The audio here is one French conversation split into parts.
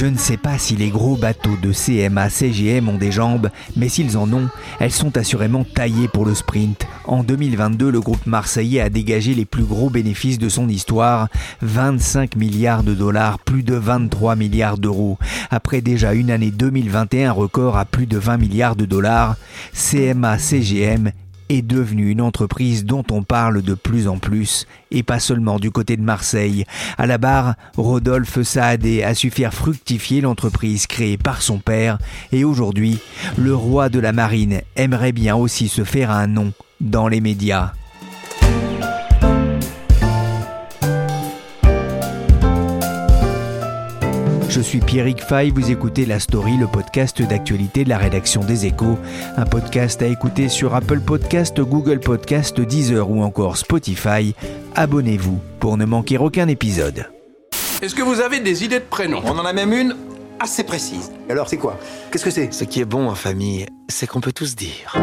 Je ne sais pas si les gros bateaux de CMA CGM ont des jambes, mais s'ils en ont, elles sont assurément taillées pour le sprint. En 2022, le groupe marseillais a dégagé les plus gros bénéfices de son histoire, 25 milliards de dollars, plus de 23 milliards d'euros. Après déjà une année 2021 record à plus de 20 milliards de dollars, CMA CGM est devenue une entreprise dont on parle de plus en plus, et pas seulement du côté de Marseille. À la barre, Rodolphe Saadé a su faire fructifier l'entreprise créée par son père, et aujourd'hui, le roi de la marine aimerait bien aussi se faire un nom dans les médias. Je suis Pierrick Fay, vous écoutez La Story, le podcast d'actualité de la rédaction des Échos, un podcast à écouter sur Apple Podcast, Google Podcast, Deezer ou encore Spotify. Abonnez-vous pour ne manquer aucun épisode. Est-ce que vous avez des idées de prénoms On en a même une assez précise. Alors, c'est quoi? Qu'est-ce que c'est? Ce qui est bon en famille, c'est qu'on peut tous dire.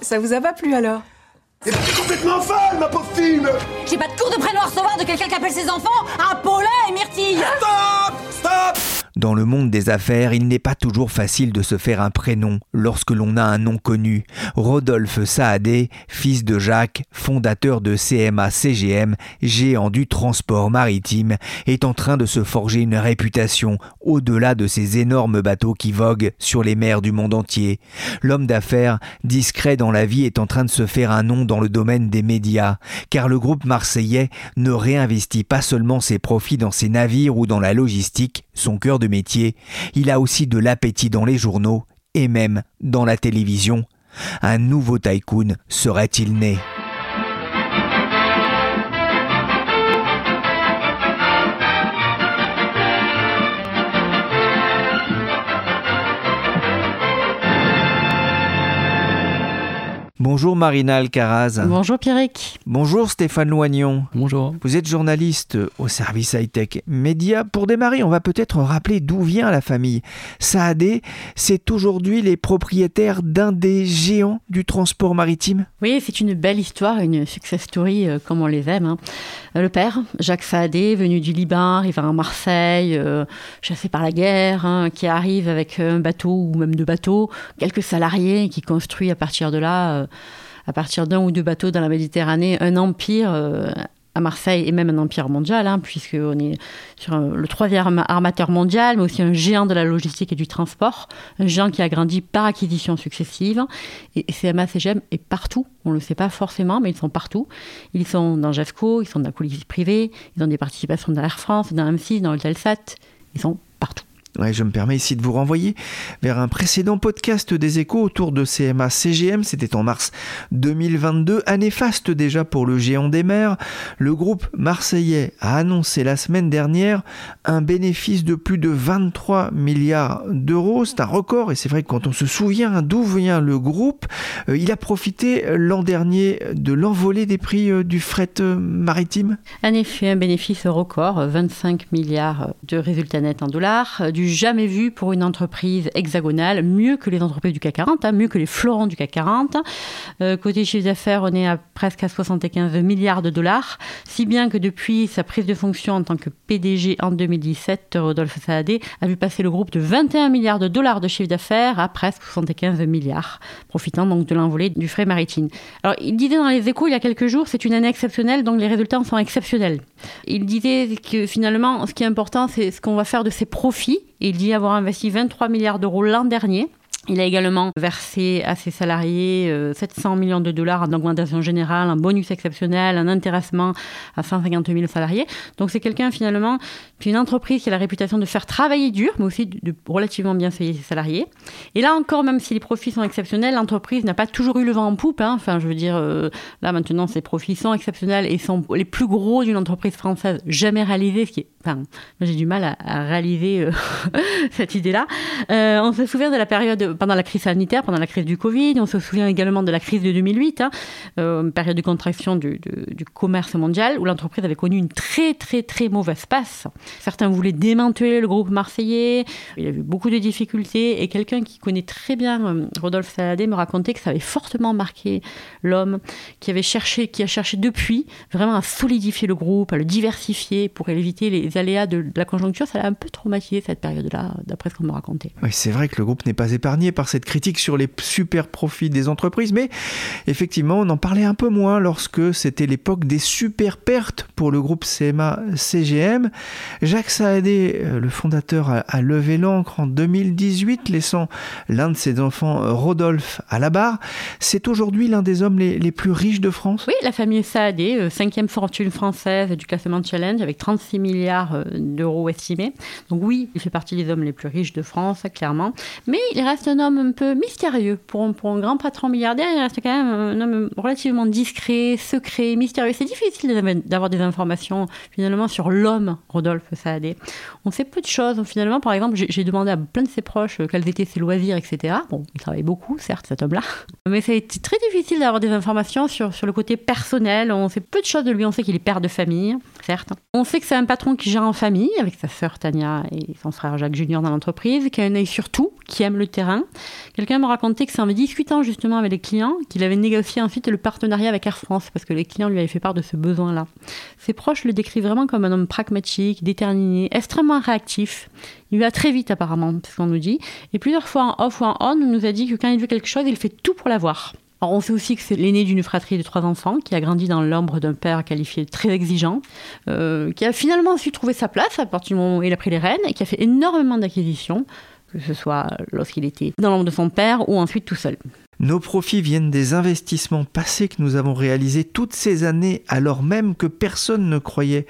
Ça vous a pas plu alors? Mais t'es complètement folle, ma pauvre fille. J'ai pas de cours de prénom à recevoir de quelqu'un qui appelle ses enfants. Apollin et Myrtille. Stop Stop Dans le monde des affaires, il n'est pas toujours facile de se faire un prénom lorsque l'on a un nom connu. Rodolphe Saadé, fils de Jacques, fondateur de CMA CGM, géant du transport maritime, est en train de se forger une réputation au-delà de ces énormes bateaux qui voguent sur les mers du monde entier. L'homme d'affaires, discret dans la vie, est en train de se faire un nom dans le domaine des médias, car le groupe marseillais ne réinvestit pas seulement ses profits dans ses navires ou dans la logistique, son cœur de métier, il a aussi de l'appétit dans les journaux et même dans la télévision. Un nouveau tycoon serait-il né? Bonjour Marina Alcaraz. Bonjour Pierrick. Bonjour Stéphane Loignon. Bonjour. Vous êtes journaliste au service high-tech média. Pour démarrer, on va peut-être rappeler d'où vient la famille. Saadé, c'est aujourd'hui les propriétaires d'un des géants du transport maritime. Oui, c'est une belle histoire, une success story euh, comme on les aime. hein. Euh, Le père, Jacques Saadé, venu du Liban, arrive à Marseille, euh, chassé par la guerre, hein, qui arrive avec un bateau ou même deux bateaux, quelques salariés, qui construit à partir de là, euh, à partir d'un ou deux bateaux dans la Méditerranée, un empire. euh, à Marseille et même un empire mondial, hein, puisqu'on est sur le troisième armateur mondial, mais aussi un géant de la logistique et du transport, un géant qui a grandi par acquisitions successives. Et CMA CGM est partout, on ne le sait pas forcément, mais ils sont partout. Ils sont dans Jeffco, ils sont dans la police privée, ils ont des participations dans Air France, dans M6, dans Eutelsat, ils sont. Je me permets ici de vous renvoyer vers un précédent podcast des échos autour de CMA CGM. C'était en mars 2022, année faste déjà pour le géant des mers. Le groupe marseillais a annoncé la semaine dernière un bénéfice de plus de 23 milliards d'euros. C'est un record et c'est vrai que quand on se souvient d'où vient le groupe, euh, il a profité l'an dernier de l'envolée des prix euh, du fret euh, maritime. En effet, un bénéfice record, 25 milliards de résultats nets en dollars, jamais vu pour une entreprise hexagonale, mieux que les entreprises du CAC 40, hein, mieux que les fleurons du CAC 40. Euh, côté chiffre d'affaires, on est à presque à 75 milliards de dollars, si bien que depuis sa prise de fonction en tant que PDG en 2017, Rodolphe Saadé a vu passer le groupe de 21 milliards de dollars de chiffre d'affaires à presque 75 milliards, profitant donc de l'envolée du frais maritime. Alors, il disait dans les échos il y a quelques jours, c'est une année exceptionnelle, donc les résultats sont exceptionnels. Il disait que finalement, ce qui est important, c'est ce qu'on va faire de ses profits. Il dit avoir investi 23 milliards d'euros l'an dernier. Il a également versé à ses salariés 700 millions de dollars en augmentation générale, un bonus exceptionnel, un intéressement à 150 000 salariés. Donc c'est quelqu'un finalement, une entreprise qui a la réputation de faire travailler dur, mais aussi de, relativement bien payer ses salariés. Et là encore, même si les profits sont exceptionnels, l'entreprise n'a pas toujours eu le vent en poupe. Hein. Enfin, je veux dire, là maintenant, ses profits sont exceptionnels et sont les plus gros d'une entreprise française jamais réalisée, ce qui est Enfin, j'ai du mal à, réaliser euh, cette idée-là. Euh, on se souvient de la période pendant la crise sanitaire, pendant la crise du Covid. On se souvient également de la crise de 2008, hein, euh, période de contraction du, commerce mondial, où l'entreprise avait connu une très très très mauvaise passe. Certains voulaient démanteler le groupe marseillais. Il y a eu beaucoup de difficultés. Et quelqu'un qui connaît très bien Rodolphe Saladé me racontait que ça avait fortement marqué l'homme, qui avait cherché, qui a cherché depuis vraiment à solidifier le groupe, à le diversifier pour éviter les aléas de, la conjoncture, ça l'a un peu traumatisé cette période-là, d'après ce qu'on me racontait. Oui, c'est vrai que le groupe n'est pas épargné par cette critique sur les super profits des entreprises, mais effectivement, on en parlait un peu moins lorsque c'était l'époque des super pertes pour le groupe CMA-CGM. Jacques Saadé, euh, le fondateur, a levé l'encre en 2018, laissant l'un de ses enfants, Rodolphe, à la barre. C'est aujourd'hui l'un des hommes les, les, plus riches de France Oui, la famille Saadé, euh, cinquième fortune française du classement Challenge, avec 36 milliards euh, d'euros estimés. Donc oui, il fait partie des hommes les plus riches de France, clairement. Mais il reste un homme un peu mystérieux. Pour, un grand patron milliardaire, il reste quand même un homme relativement discret, secret, mystérieux. C'est difficile d'avoir des informations finalement sur l'homme Rodolphe Saadé. On sait peu de choses. Finalement, par exemple, j'ai demandé à plein de ses proches euh, quels étaient ses loisirs, etc. Bon, il travaille beaucoup, certes, cet homme-là. Mais ça a été très difficile d'avoir des informations sur, sur le côté personnel. On sait peu de choses de lui. On sait qu'il est père de famille, On sait que c'est un patron qui gère en famille avec sa sœur Tania et son frère Jacques Junior dans l'entreprise, qui a un œil sur tout, qui aime le terrain. Quelqu'un m'a raconté que c'est en discutant justement avec les clients qu'il avait négocié ensuite le partenariat avec Air France parce que les clients lui avaient fait part de ce besoin-là. Ses proches le décrivent vraiment comme un homme pragmatique, déterminé, extrêmement réactif. Il va très vite apparemment, ce qu'on nous dit. Et plusieurs fois en off ou en on, on nous a dit que quand il veut quelque chose, il fait tout pour l'avoir on sait aussi que c'est l'aîné d'une fratrie de trois enfants qui a grandi dans l'ombre d'un père qualifié de très exigeant, euh, qui a finalement su trouver sa place à partir du moment où il a pris les rênes et qui a fait énormément d'acquisitions, que ce soit lorsqu'il était dans l'ombre de son père ou ensuite tout seul. Nos profits viennent des investissements passés que nous avons réalisés toutes ces années alors même que personne ne croyait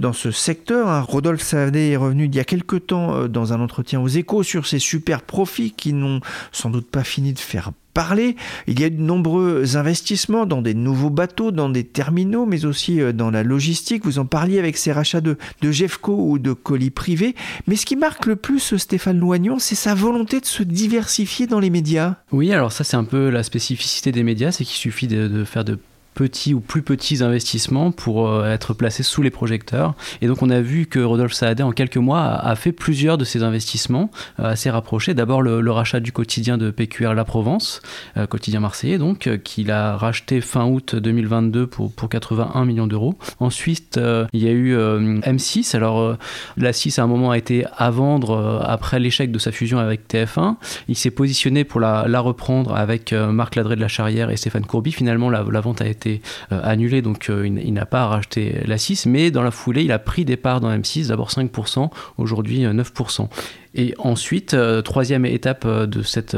dans ce secteur. Rodolphe Saadé est revenu il y a quelque temps euh, dans un entretien aux échos sur ces super profits qui n'ont sans doute pas fini de faire parler. Il y a eu de nombreux investissements dans des nouveaux bateaux, dans des terminaux, mais aussi euh, dans la logistique. Vous en parliez avec ces rachats de, de Jeffco ou de colis privés. Mais ce qui marque le plus Stéphane Loignon, c'est sa volonté de se diversifier dans les médias. Oui, alors ça c'est un peu la spécificité des médias, c'est qu'il suffit de, de faire de petits ou plus petits investissements pour euh, être placés sous les projecteurs. Et donc on a vu que Rodolphe Saadé en quelques mois a, fait plusieurs de ces investissements euh, assez rapprochés. D'abord le, rachat du quotidien de PQR La Provence, euh, quotidien marseillais donc, qu'il a racheté fin août 2022 pour, pour 81 millions d'euros. Ensuite il y a eu M6. Alors la 6 à un moment a été à vendre après l'échec de sa fusion avec TF1. Il s'est positionné pour la, la reprendre avec Marc Ladré de la Charrière et Stéphane Courby. Finalement la, la vente a été euh, annulé, donc euh, il, n'a pas racheté la 6, mais dans la foulée, il a pris des parts dans M6, d'abord 5%, aujourd'hui 9%. Euh, et ensuite, troisième étape de cette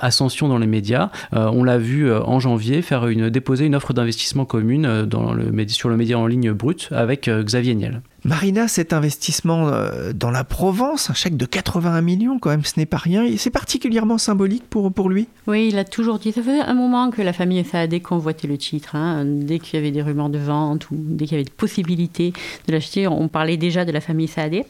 ascension dans les médias, on l'a vu en janvier faire une, déposer une offre d'investissement commune dans le, sur le média en ligne brut avec Xavier Niel. Marina, cet investissement euh, dans la Provence, un chèque de 81 millions quand même, ce n'est pas rien. C'est particulièrement symbolique pour, pour lui Oui, il a toujours dit, ça faisait un moment que la famille Saadé convoitait le titre. Hein. Dès qu'il y avait des rumeurs de vente ou dès qu'il y avait des possibilités de l'acheter, on parlait déjà de la famille Saadé.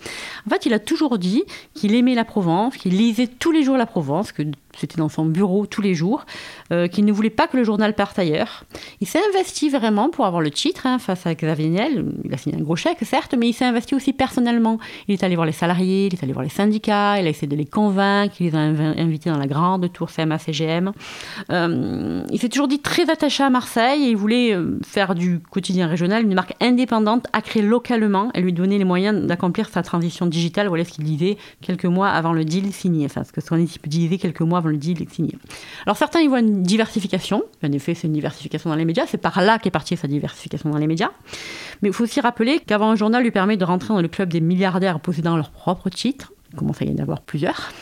En fait, il a toujours dit qu'il aimait la Provence, qu'il lisait tous les jours la Provence, que c'était dans son bureau tous les jours, euh, qu'il ne voulait pas que le journal parte ailleurs. Il s'est investi vraiment pour avoir le titre hein, face à Xavier Niel. Il a signé un gros chèque, certes, mais il s'est investi aussi personnellement. Il est allé voir les salariés, il est allé voir les syndicats, il a essayé de les convaincre, il les a invités dans la grande tour CMA-CGM. Euh, il s'est toujours dit très attaché à Marseille et il voulait euh, faire du quotidien régional une marque indépendante à créer localement et lui donner les moyens d'accomplir sa transition digitale. Voilà ce qu'il disait quelques mois avant le deal signé, enfin ce que son équipe disait quelques mois le deal est signé. Alors certains y voient une diversification. En effet, c'est une diversification dans les médias. C'est par là qu'est partie sa diversification dans les médias. Mais il faut aussi rappeler qu'avant un journal lui permet de rentrer dans le club des milliardaires possédant leur propre titre commence à y en avoir plusieurs.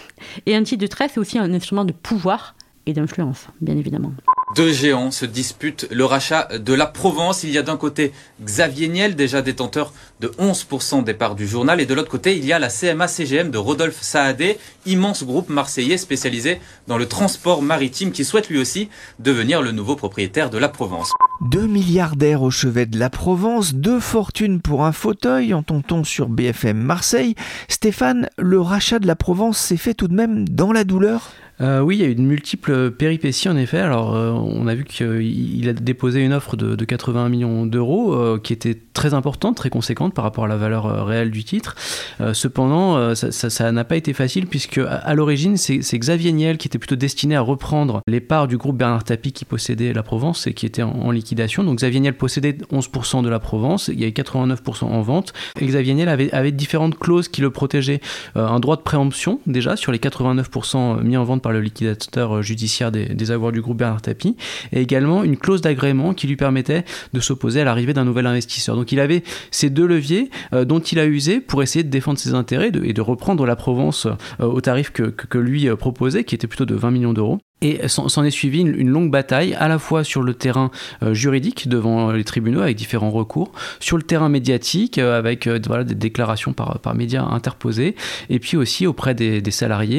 Et un titre de trait, c'est aussi un instrument de pouvoir et d'influence, bien évidemment. Deux géants se disputent le rachat de la Provence. Il y a d'un côté Xavier Niel, déjà détenteur de 11% des parts du journal, et de l'autre côté, il y a la CMA-CGM de Rodolphe Saadé, immense groupe marseillais spécialisé dans le transport maritime qui souhaite lui aussi devenir le nouveau propriétaire de la Provence. Deux milliardaires au chevet de la Provence, deux fortunes pour un fauteuil, entend-on sur BFM Marseille. Stéphane, le rachat de la Provence s'est fait tout de même dans la douleur? Euh, oui, il y a eu de multiples péripéties en effet. Alors, euh, on a vu qu'il a déposé une offre de, de 80 millions d'euros euh, qui était très importante, très conséquente par rapport à la valeur euh, réelle du titre. Euh, cependant, euh, ça n'a pas été facile puisque à, l'origine, c'est Xavier Niel qui était plutôt destiné à reprendre les parts du groupe Bernard Tapie qui possédait la Provence et qui était en, liquidation. Donc Xavier Niel possédait 11% de la Provence, il y avait 89% en vente. Et Xavier Niel avait, avait différentes clauses qui le protégeaient. un droit de préemption déjà sur les 89% mis en vente par le liquidateur judiciaire des, des avoirs du groupe Bernard Tapie et également une clause d'agrément qui lui permettait de s'opposer à l'arrivée d'un nouvel investisseur. Donc il avait ces deux leviers euh, dont il a usé pour essayer de défendre ses intérêts et de reprendre la Provence euh, au tarif que lui euh, proposait, qui était plutôt de 20 millions d'euros. Et s'en est suivi une, longue bataille, à la fois sur le terrain euh, juridique devant les tribunaux avec différents recours, sur le terrain médiatique euh, avec euh, des déclarations par, par médias interposés, et puis aussi auprès des, des,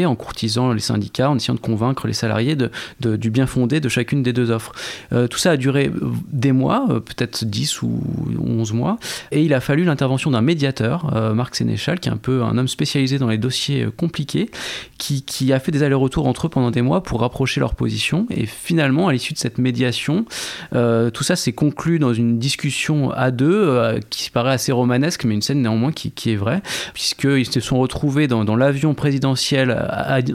en courtisant les syndicats, en essayant de convaincre les salariés du bien fondé de chacune des deux offres. tout ça a duré des mois, peut-être 10 ou 11 mois, et il a fallu l'intervention d'un médiateur, Marc Sénéchal, qui est un peu un homme spécialisé dans les dossiers compliqués, qui a fait des allers-retours entre eux pendant des mois pour rapprocher leur position. Et finalement, à l'issue de cette médiation, euh, tout ça s'est conclu dans une discussion à deux euh, qui paraît assez romanesque, mais une scène néanmoins qui, est vraie, puisqu'ils se sont retrouvés dans, dans l'avion présidentiel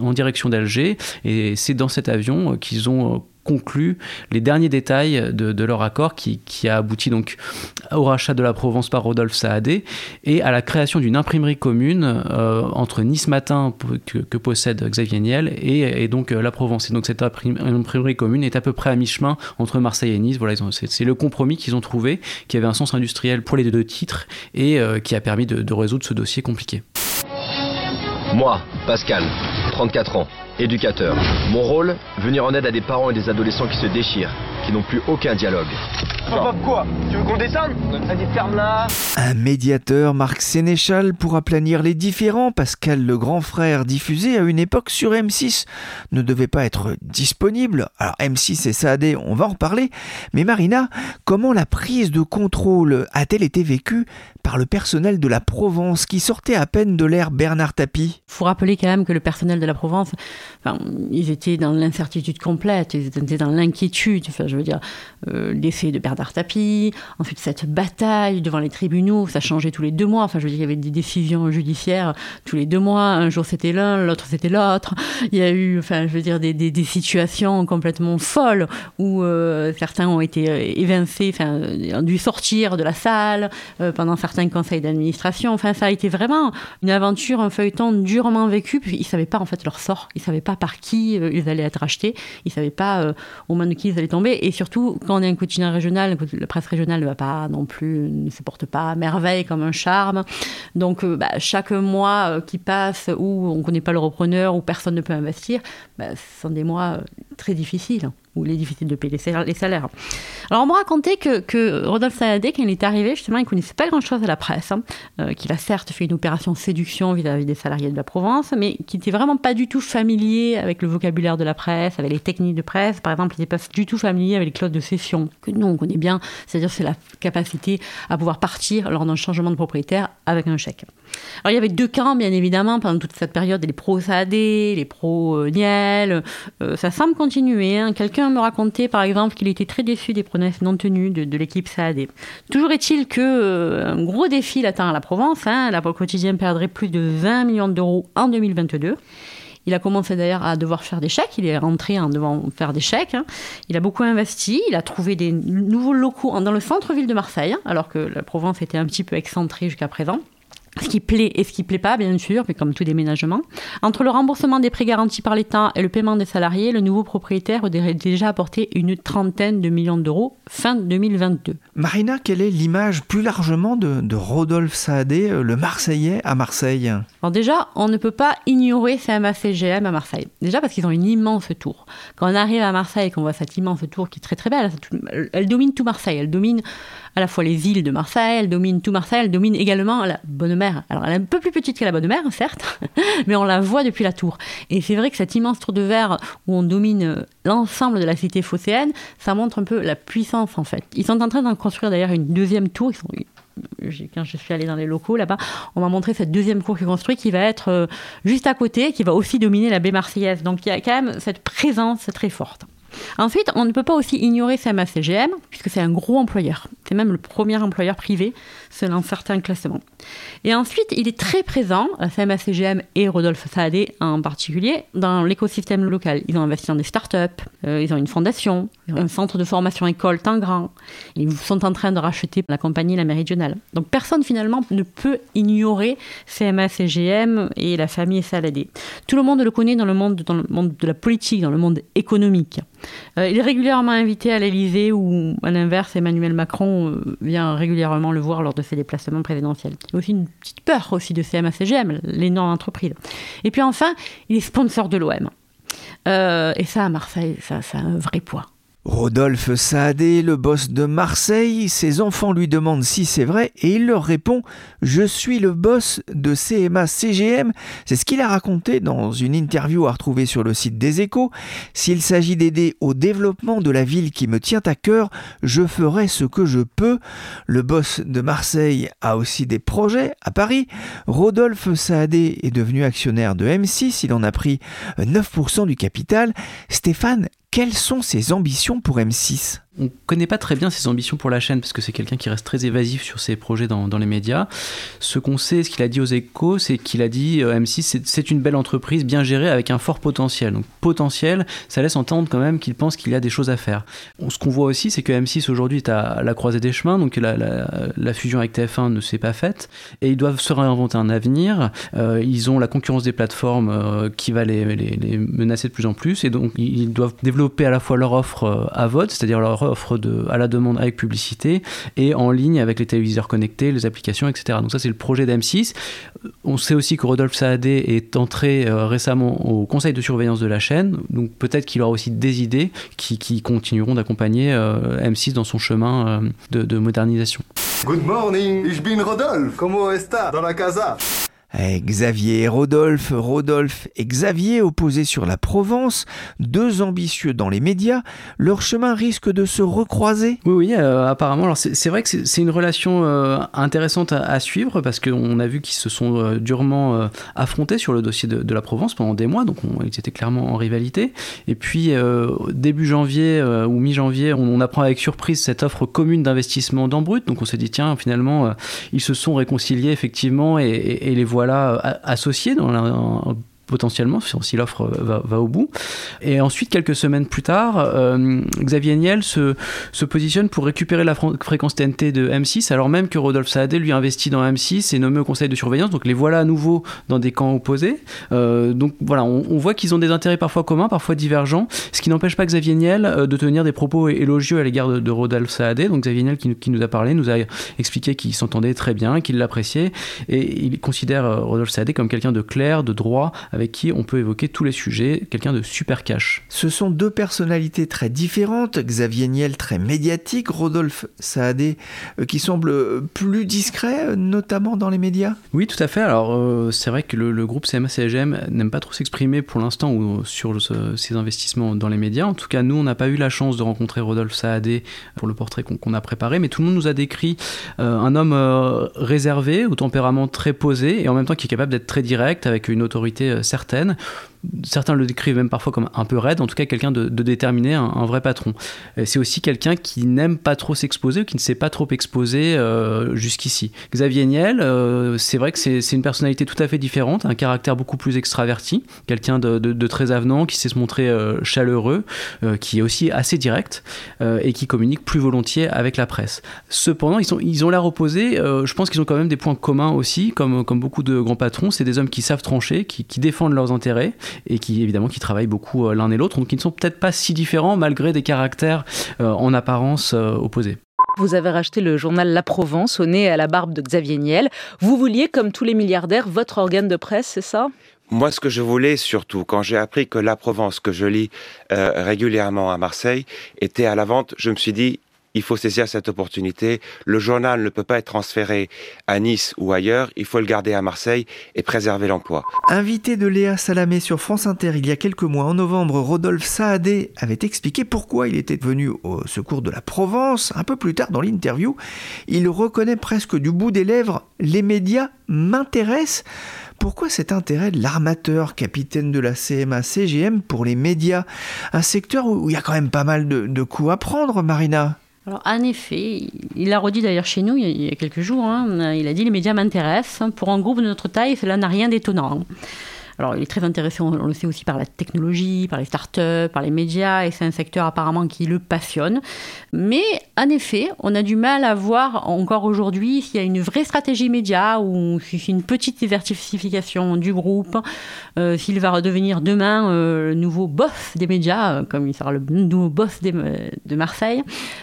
en direction d'Alger. Et c'est dans cet avion qu'ils ont conclu les derniers détails de, leur accord qui, a abouti donc au rachat de la Provence par Rodolphe Saadé et à la création d'une imprimerie commune euh, entre Nice Matin que, possède Xavier Niel et, donc euh, la Provence. Et donc cette imprimerie commune est à peu près à mi-chemin entre Marseille et Nice. Voilà, c'est le compromis qu'ils ont trouvé qui avait un sens industriel pour les deux titres et euh, qui a permis de résoudre ce dossier compliqué. Moi, Pascal, 34 ans éducateur. Mon rôle, venir en aide à des parents et des adolescents qui se déchirent, qui n'ont plus aucun dialogue. Papa, quoi Tu veux qu'on descende Vas-y, ferme-la Un médiateur, Marc Sénéchal, pour aplanir les différends. Pascal le grand frère, diffusé à une époque sur M6, ne devait pas être disponible. Alors M6 et Saadé, on va en reparler. Mais Marina, comment la prise de contrôle a-t-elle été vécue par le personnel de la Provence qui sortait à peine de l'ère Bernard Tapie? Il faut rappeler quand même que le personnel de la Provence ils étaient dans l'incertitude complète, ils étaient dans l'inquiétude. Enfin, je veux dire, euh, l'effet de Bernard Tapie, ensuite cette bataille devant les tribunaux, ça changeait tous les deux mois. Enfin, je veux dire, il y avait des décisions judiciaires tous les deux mois. Un jour c'était l'un, l'autre c'était l'autre. Il y a eu, enfin, je veux dire, des, situations complètement folles où euh, certains ont été euh, évincés, enfin, ont dû sortir de la salle pendant certains conseils d'administration. Enfin, ça a été vraiment une aventure, un feuilleton durement vécu. Puis ils savaient pas en fait leur sort. Pas par qui euh, ils allaient être achetés, ils savaient pas euh, au moins de qui ils allaient tomber. Et surtout, quand on est un quotidien régional, la presse régionale ne va pas non plus, ne se porte pas à merveille comme un charme. Donc, euh, bah, chaque mois qui passe où on ne connaît pas le repreneur, où personne ne peut investir, bah, ce sont des mois très difficiles où il est difficile de payer les salaires. Alors on me racontait que, que Rodolphe Saadé, quand il est arrivé, justement, il ne connaissait pas grand-chose à la presse, hein. euh, qu'il a certes fait une opération séduction vis-à-vis des salariés de la Provence, mais qui n'était vraiment pas du tout familier avec le vocabulaire de la presse, avec les techniques de presse. Par exemple, il n'était pas du tout familier avec les clauses de cession, que nous, on connaît bien, c'est-à-dire c'est la capacité à pouvoir partir lors d'un changement de propriétaire avec un chèque. Alors il y avait deux camps, bien évidemment, pendant toute cette période, les pro-Saadé, les pro-Niel, euh, ça semble continuer. Hein. Quelqu'un me raconter, par exemple, qu'il était très déçu des promesses non tenues de, l'équipe Saadé. Toujours est-il que euh, gros défi l'attend à la Provence. Hein. La quotidien perdrait plus de 20 millions d'euros en 2022. Il a commencé d'ailleurs à devoir faire des chèques. Il est rentré en devant faire des chèques. Hein. Il a beaucoup investi. Il a trouvé des nouveaux locaux dans le centre-ville de Marseille, hein, alors que la Provence était un petit peu excentrée jusqu'à présent. Ce qui plaît et ce qui plaît pas, bien sûr, mais comme tout déménagement. Entre le remboursement des prêts garantis par l'État et le paiement des salariés, le nouveau propriétaire aurait déjà apporté une trentaine de millions d'euros fin 2022. Marina, quelle est l'image plus largement de, de Rodolphe Saadé, euh, le Marseillais à Marseille? Alors déjà, on ne peut pas ignorer CMA-CGM à Marseille. Déjà parce qu'ils ont une immense tour. Quand on arrive à Marseille et qu'on voit cette immense tour qui est très très belle, elle domine tout Marseille. Elle domine à la fois les îles de Marseille, elle domine tout Marseille, elle domine également la Bonne Mer. Alors elle est un peu plus petite que la Bonne Mer, certes, mais on la voit depuis la tour. Et c'est vrai que cette immense tour de verre où on domine euh, l'ensemble de la cité phocéenne, ça montre un peu la puissance en fait. Ils sont en train d'en construire d'ailleurs une deuxième tour. Quand je suis allée dans les locaux là-bas, on m'a montré cette deuxième cour qui est construite qui va être euh, juste à côté, qui va aussi dominer la baie marseillaise. Donc il y a quand même cette présence très forte. Ensuite, on ne peut pas aussi ignorer CMA-CGM, puisque c'est un gros employeur. C'est même le premier employeur privé, selon certains classements. Et ensuite, il est très présent, la CMA-CGM et Rodolphe Saadé en particulier, dans l'écosystème local. Ils ont investi dans des startups, euh, ils ont une fondation, un centre de formation école Tangrand. Ils sont en train de racheter la compagnie La Méridionale. Donc personne finalement ne peut ignorer CMA-CGM et la famille Saladé. Tout le monde le connaît dans le monde, de la politique, dans le monde économique. Euh, il est régulièrement invité à l'Elysée où, à l'inverse, Emmanuel Macron euh, vient régulièrement le voir lors de ses déplacements présidentiels. Il y a aussi une petite peur aussi de CMA-CGM, l'énorme entreprise. Et puis enfin, il est sponsor de l'OM. Euh, et ça, à Marseille, ça, ça a un vrai poids. Rodolphe Saadé, le boss de Marseille, ses enfants lui demandent si c'est vrai et il leur répond Je suis le boss de CMA CGM. C'est ce qu'il a raconté dans une interview à retrouver sur le site des Échos. S'il s'agit d'aider au développement de la ville qui me tient à cœur, je ferai ce que je peux. Le boss de Marseille a aussi des projets à Paris. Rodolphe Saadé est devenu actionnaire de M6, il en a pris 9% du capital. Stéphane, quelles sont ses ambitions pour M6 on ne connaît pas très bien ses ambitions pour la chaîne parce que c'est quelqu'un qui reste très évasif sur ses projets dans, les médias. Ce qu'on sait, ce qu'il a dit aux échos, c'est qu'il a dit euh, M6 c'est une belle entreprise bien gérée avec un fort potentiel. Donc potentiel, ça laisse entendre quand même qu'il pense qu'il y a des choses à faire. Ce qu'on voit aussi, c'est que M6 aujourd'hui est à la croisée des chemins, donc la, fusion avec TF1 ne s'est pas faite et ils doivent se réinventer un avenir. Euh, ils ont la concurrence des plateformes euh, qui va les, les, menacer de plus en plus et donc ils doivent développer à la fois leur offre à vote, c'est-à-dire leur offre de, à la demande avec publicité et en ligne avec les téléviseurs connectés, les applications, etc. Donc ça c'est le projet d'M6. On sait aussi que Rodolphe Saadé est entré euh, récemment au conseil de surveillance de la chaîne, donc peut-être qu'il aura aussi des idées qui, continueront d'accompagner euh, M6 dans son chemin euh, de, de modernisation. Good morning, ich bin Rodolphe. Comment está? Dans la casa Xavier et Rodolphe, Rodolphe et Xavier opposés sur la Provence, deux ambitieux dans les médias, leur chemin risque de se recroiser? Oui, oui, euh, apparemment. Alors c'est vrai que c'est une relation euh, intéressante à, suivre parce qu'on a vu qu'ils se sont euh, durement affrontés sur le dossier de, la Provence pendant des mois, donc ils étaient clairement en rivalité. Et puis début janvier ou mi-janvier, on, apprend avec surprise cette offre commune d'investissement d'Embrut, donc on s'est dit tiens, finalement, ils se sont réconciliés effectivement et, et les voix voilà euh, associés dans la, potentiellement si l'offre va, au bout. Et ensuite, quelques semaines plus tard, euh, Xavier Niel se, positionne pour récupérer la fréquence TNT de M6, alors même que Rodolphe Saadé lui investit dans M6 et nommé au conseil de surveillance. Donc les voilà à nouveau dans des camps opposés. Euh, donc voilà, on, voit qu'ils ont des intérêts parfois communs, parfois divergents, ce qui n'empêche pas Xavier Niel euh, de tenir des propos élogieux à l'égard de, Rodolphe Saadé. Donc Xavier Niel qui, qui, nous a parlé, nous a expliqué qu'il s'entendait très bien, qu'il l'appréciait et il considère Rodolphe Saadé comme quelqu'un de clair, de droit, avec qui on peut évoquer tous les sujets, quelqu'un de super cash. Ce sont deux personnalités très différentes, Xavier Niel très médiatique, Rodolphe Saadé euh, qui semble plus discret, notamment dans les médias Oui, tout à fait. Alors euh, c'est vrai que le, groupe CMA-CGM n'aime pas trop s'exprimer pour l'instant sur ses investissements dans les médias. En tout cas, nous, on n'a pas eu la chance de rencontrer Rodolphe Saadé pour le portrait qu'on a préparé, mais tout le monde nous a décrit euh, un homme réservé, au tempérament très posé et en même temps qui est capable d'être très direct avec une autorité certaine certains le décrivent même parfois comme un peu raide, en tout cas quelqu'un de, déterminé, un, vrai patron. C'est aussi quelqu'un qui n'aime pas trop s'exposer ou qui ne s'est pas trop exposé euh, jusqu'ici. Xavier Niel, euh, c'est vrai que c'est une personnalité tout à fait différente, un caractère beaucoup plus extraverti, quelqu'un de, très avenant, qui sait se montrer euh, chaleureux, qui est aussi assez direct et qui communique plus volontiers avec la presse. Cependant, ils, ont l'air opposés, je pense qu'ils ont quand même des points communs aussi, comme, beaucoup de grands patrons, c'est des hommes qui savent trancher, qui défendent leurs intérêts et qui évidemment qui travaillent beaucoup l'un et l'autre, donc ils ne sont peut-être pas si différents malgré des caractères en apparence opposés. Vous avez racheté le journal La Provence au nez et à la barbe de Xavier Niel. Vous vouliez, comme tous les milliardaires, votre organe de presse, c'est ça? Moi, ce que je voulais surtout, quand j'ai appris que La Provence, que je lis euh, régulièrement à Marseille, était à la vente, je me suis dit, il faut saisir cette opportunité. Le journal ne peut pas être transféré à Nice ou ailleurs, il faut le garder à Marseille et préserver l'emploi. Invité de Léa Salamé sur France Inter il y a quelques mois, en novembre, Rodolphe Saadé avait expliqué pourquoi il était venu au secours de la Provence. Un peu plus tard dans l'interview, il reconnaît presque du bout des lèvres Les médias m'intéressent. Pourquoi cet intérêt de l'armateur, capitaine de la CMA CGM, pour les médias? Un secteur où il y a quand même pas mal de, de coups à prendre, Marina alors, en effet, il l'a redit d'ailleurs chez nous il y a quelques jours, hein, il a dit les médias m'intéressent. Pour un groupe de notre taille, cela n'a rien d'étonnant. Alors, il est très intéressé, on le sait aussi, par la technologie, par les startups, par les médias, et c'est un secteur apparemment qui le passionne. Mais en effet, on a du mal à voir encore aujourd'hui s'il y a une vraie stratégie média ou si c'est une petite diversification du groupe, euh, s'il va redevenir demain euh, le nouveau boss des médias, euh, comme il sera le nouveau boss de Marseille.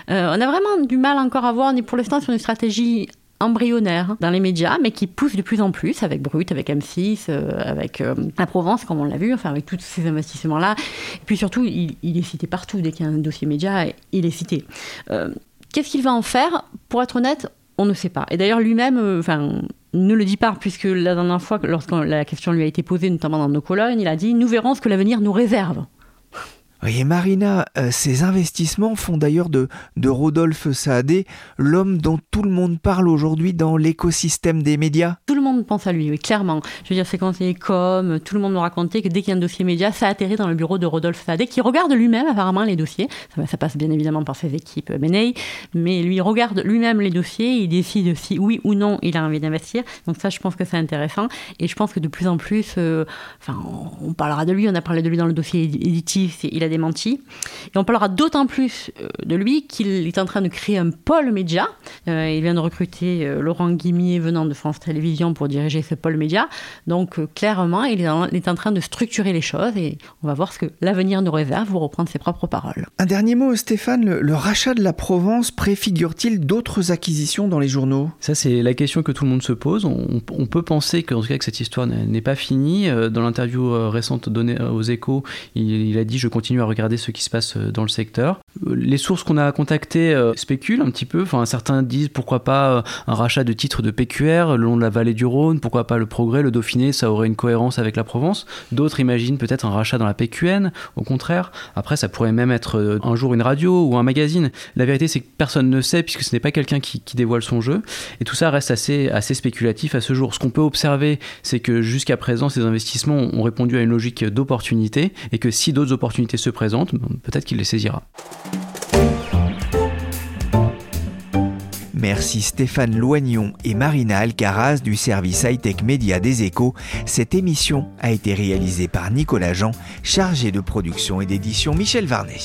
on a vraiment du mal encore à voir, on est pour l'instant sur une stratégie embryonnaire dans les médias, mais qui pousse de plus en plus avec Brut, avec M6, euh, avec euh, la Provence, comme on l'a vu, enfin avec tous ces investissements-là. Et puis surtout, il, est cité partout. Dès qu'il y a un dossier média, il est cité. Euh, qu'est-ce qu'il va en faire? Pour être honnête, on ne sait pas. Et d'ailleurs, lui-même, enfin ne le dit pas, puisque la dernière fois, lorsque la question lui a été posée, notamment dans nos colonnes, il a dit Nous verrons ce que l'avenir nous réserve. Et Marina, euh, ces investissements font d'ailleurs de, Rodolphe Saadé l'homme dont tout le monde parle aujourd'hui dans l'écosystème des médias. Pense à lui, oui, clairement. Je veux dire, ses conseillers comme, tout le monde me racontait que dès qu'il y a un dossier média, ça atterrit dans le bureau de Rodolphe Saadé, qui regarde lui-même apparemment les dossiers. Ça, passe bien évidemment par ses équipes Menei, mais lui regarde lui-même les dossiers, il décide si oui ou non il a envie d'investir. Donc ça, je pense que c'est intéressant. Et je pense que de plus en plus, euh, on parlera de lui, on a parlé de lui dans le dossier éditif, il a démenti. Et on parlera d'autant plus euh, de lui qu'il est en train de créer un pôle média. Euh, il vient de recruter Laurent Guimier venant de France Télévisions pour diriger ce pôle média. Donc clairement, il est, en, est, en, train de structurer les choses et on va voir ce que l'avenir nous réserve pour reprendre ses propres paroles. Un dernier mot, Stéphane. Le, rachat de la Provence préfigure-t-il d'autres acquisitions dans les journaux? Ça, c'est la question que tout le monde se pose. On, on peut penser qu'en tout cas que cette histoire n'est pas finie. Dans l'interview récente donnée aux échos, il, il a dit Je continue à regarder ce qui se passe euh, dans le secteur. Euh, les sources qu'on a contactées euh, spéculent un petit peu. Enfin, certains disent pourquoi pas un rachat de titres de PQR le long de la vallée du Rhône, pourquoi pas le Progrès, le Dauphiné, ça aurait une cohérence avec la Provence. D'autres imaginent peut-être un rachat dans la PQN, au contraire. Après, ça pourrait même être un jour une radio ou un magazine. La vérité, c'est que personne ne sait puisque ce n'est pas quelqu'un qui, dévoile son jeu. Et tout ça reste assez, assez spéculatif à ce jour. Ce qu'on peut observer, c'est que jusqu'à présent, ces investissements ont répondu à une logique d'opportunité et que si d'autres opportunités se présentent, peut-être qu'il les saisira. Merci Stéphane Loignon et Marina Alcaraz du service high-tech média des échos. Cette émission a été réalisée par Nicolas Jean, chargé de production et d'édition Michel Varnet.